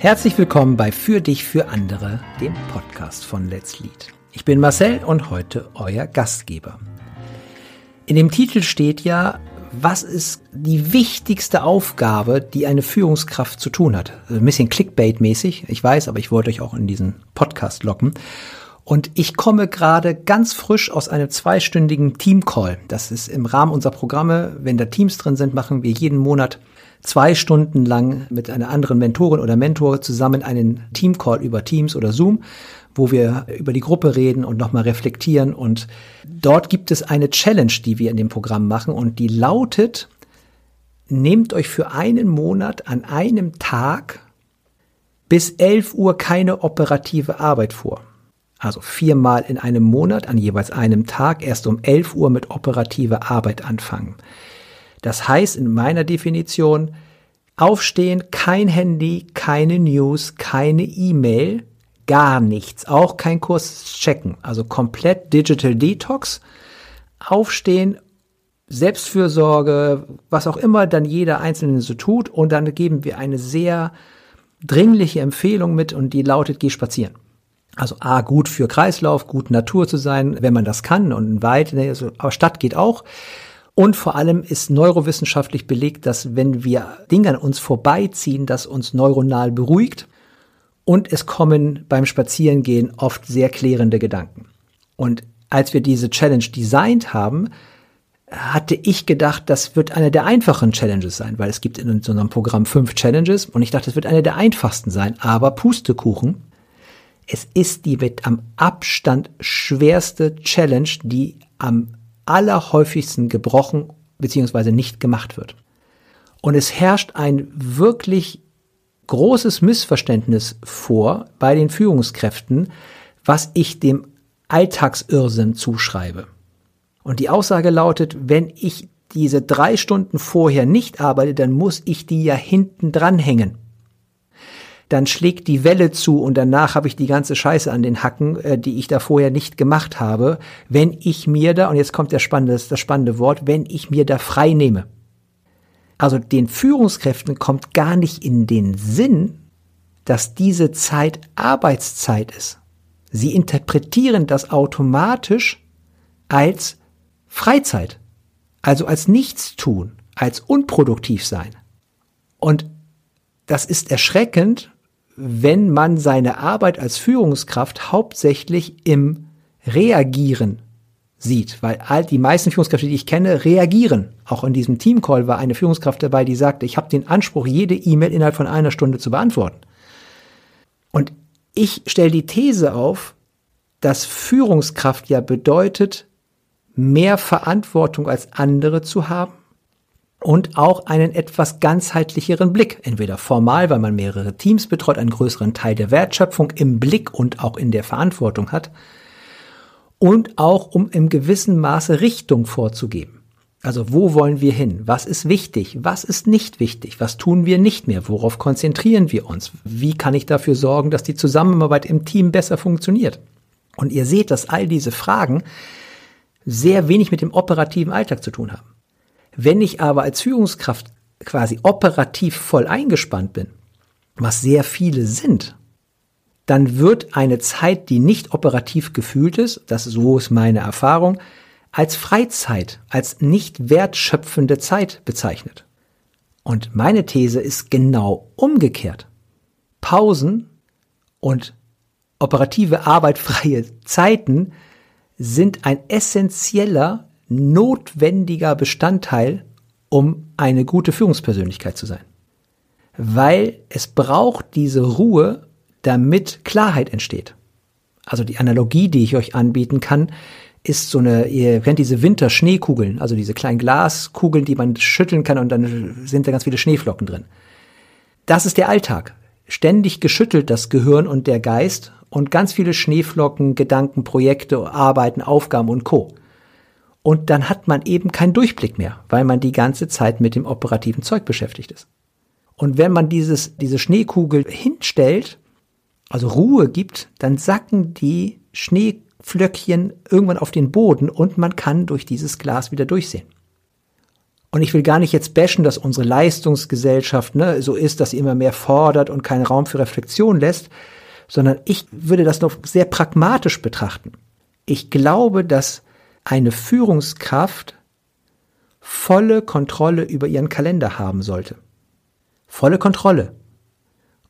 Herzlich willkommen bei Für dich, für andere, dem Podcast von Let's Lead. Ich bin Marcel und heute euer Gastgeber. In dem Titel steht ja, was ist die wichtigste Aufgabe, die eine Führungskraft zu tun hat? Ein bisschen Clickbait-mäßig, ich weiß, aber ich wollte euch auch in diesen Podcast locken. Und ich komme gerade ganz frisch aus einem zweistündigen Team-Call. Das ist im Rahmen unserer Programme, wenn da Teams drin sind, machen wir jeden Monat zwei Stunden lang mit einer anderen Mentorin oder Mentor zusammen einen Team-Call über Teams oder Zoom, wo wir über die Gruppe reden und nochmal reflektieren. Und dort gibt es eine Challenge, die wir in dem Programm machen und die lautet, nehmt euch für einen Monat an einem Tag bis 11 Uhr keine operative Arbeit vor. Also viermal in einem Monat an jeweils einem Tag erst um 11 Uhr mit operativer Arbeit anfangen. Das heißt in meiner Definition, aufstehen, kein Handy, keine News, keine E-Mail, gar nichts, auch kein Kurs checken, also komplett Digital Detox, aufstehen, Selbstfürsorge, was auch immer dann jeder Einzelne so tut. Und dann geben wir eine sehr dringliche Empfehlung mit und die lautet, geh spazieren. Also A, gut für Kreislauf, gut Natur zu sein, wenn man das kann und weit, also, aber Stadt geht auch. Und vor allem ist neurowissenschaftlich belegt, dass wenn wir Dinge an uns vorbeiziehen, das uns neuronal beruhigt und es kommen beim Spazierengehen oft sehr klärende Gedanken. Und als wir diese Challenge designt haben, hatte ich gedacht, das wird eine der einfachen Challenges sein, weil es gibt in einem Programm fünf Challenges und ich dachte, es wird eine der einfachsten sein, aber Pustekuchen es ist die mit am Abstand schwerste Challenge, die am allerhäufigsten gebrochen bzw. nicht gemacht wird. Und es herrscht ein wirklich großes Missverständnis vor bei den Führungskräften, was ich dem Alltagsirrsinn zuschreibe. Und die Aussage lautet, wenn ich diese drei Stunden vorher nicht arbeite, dann muss ich die ja hinten dranhängen dann schlägt die Welle zu und danach habe ich die ganze Scheiße an den Hacken, äh, die ich da vorher nicht gemacht habe, wenn ich mir da, und jetzt kommt der spannende, das spannende Wort, wenn ich mir da frei nehme. Also den Führungskräften kommt gar nicht in den Sinn, dass diese Zeit Arbeitszeit ist. Sie interpretieren das automatisch als Freizeit, also als Nichtstun, als unproduktiv sein. Und das ist erschreckend, wenn man seine Arbeit als Führungskraft hauptsächlich im Reagieren sieht, weil all die meisten Führungskräfte, die ich kenne, reagieren. Auch in diesem Teamcall war eine Führungskraft dabei, die sagte, ich habe den Anspruch, jede E-Mail innerhalb von einer Stunde zu beantworten. Und ich stelle die These auf, dass Führungskraft ja bedeutet, mehr Verantwortung als andere zu haben und auch einen etwas ganzheitlicheren Blick, entweder formal, weil man mehrere Teams betreut, einen größeren Teil der Wertschöpfung im Blick und auch in der Verantwortung hat und auch um im gewissen Maße Richtung vorzugeben. Also wo wollen wir hin? Was ist wichtig? Was ist nicht wichtig? Was tun wir nicht mehr? Worauf konzentrieren wir uns? Wie kann ich dafür sorgen, dass die Zusammenarbeit im Team besser funktioniert? Und ihr seht, dass all diese Fragen sehr wenig mit dem operativen Alltag zu tun haben. Wenn ich aber als Führungskraft quasi operativ voll eingespannt bin, was sehr viele sind, dann wird eine Zeit, die nicht operativ gefühlt ist, das ist so ist meine Erfahrung, als Freizeit, als nicht wertschöpfende Zeit bezeichnet. Und meine These ist genau umgekehrt. Pausen und operative arbeitfreie Zeiten sind ein essentieller notwendiger Bestandteil, um eine gute Führungspersönlichkeit zu sein. Weil es braucht diese Ruhe, damit Klarheit entsteht. Also die Analogie, die ich euch anbieten kann, ist so eine, ihr kennt diese Winterschneekugeln, also diese kleinen Glaskugeln, die man schütteln kann und dann sind da ganz viele Schneeflocken drin. Das ist der Alltag. Ständig geschüttelt das Gehirn und der Geist und ganz viele Schneeflocken, Gedanken, Projekte, Arbeiten, Aufgaben und Co und dann hat man eben keinen Durchblick mehr, weil man die ganze Zeit mit dem operativen Zeug beschäftigt ist. Und wenn man dieses, diese Schneekugel hinstellt, also Ruhe gibt, dann sacken die Schneeflöckchen irgendwann auf den Boden und man kann durch dieses Glas wieder durchsehen. Und ich will gar nicht jetzt bashen, dass unsere Leistungsgesellschaft ne, so ist, dass sie immer mehr fordert und keinen Raum für Reflexion lässt, sondern ich würde das noch sehr pragmatisch betrachten. Ich glaube, dass eine Führungskraft volle Kontrolle über ihren Kalender haben sollte. Volle Kontrolle.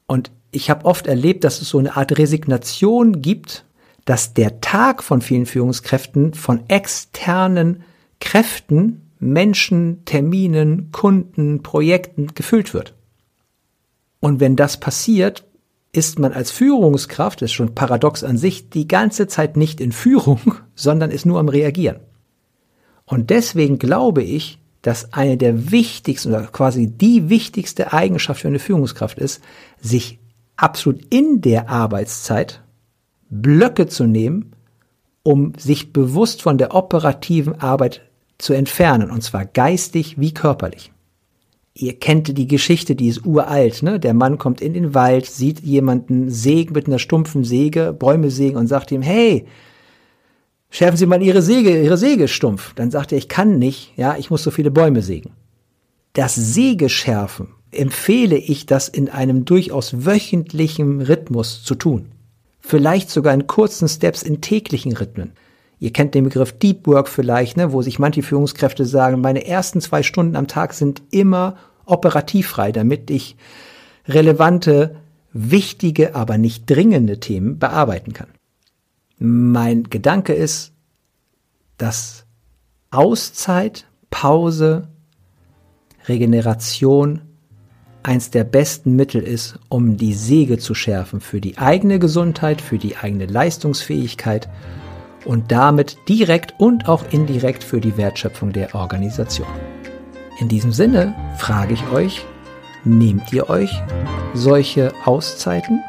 Und ich habe oft erlebt, dass es so eine Art Resignation gibt, dass der Tag von vielen Führungskräften von externen Kräften, Menschen, Terminen, Kunden, Projekten gefüllt wird. Und wenn das passiert, ist man als Führungskraft, das ist schon paradox an sich, die ganze Zeit nicht in Führung, sondern ist nur am Reagieren. Und deswegen glaube ich, dass eine der wichtigsten oder quasi die wichtigste Eigenschaft für eine Führungskraft ist, sich absolut in der Arbeitszeit Blöcke zu nehmen, um sich bewusst von der operativen Arbeit zu entfernen, und zwar geistig wie körperlich. Ihr kennt die Geschichte, die ist uralt, ne? Der Mann kommt in den Wald, sieht jemanden sägen mit einer stumpfen Säge, Bäume sägen und sagt ihm, hey, schärfen Sie mal Ihre Säge, Ihre Säge stumpf. Dann sagt er, ich kann nicht, ja, ich muss so viele Bäume sägen. Das Sägeschärfen empfehle ich, das in einem durchaus wöchentlichen Rhythmus zu tun. Vielleicht sogar in kurzen Steps in täglichen Rhythmen. Ihr kennt den Begriff Deep Work vielleicht, ne, wo sich manche Führungskräfte sagen, meine ersten zwei Stunden am Tag sind immer operativfrei, damit ich relevante, wichtige, aber nicht dringende Themen bearbeiten kann. Mein Gedanke ist, dass Auszeit, Pause, Regeneration eins der besten Mittel ist, um die Säge zu schärfen für die eigene Gesundheit, für die eigene Leistungsfähigkeit und damit direkt und auch indirekt für die Wertschöpfung der Organisation. In diesem Sinne frage ich euch, nehmt ihr euch solche Auszeiten?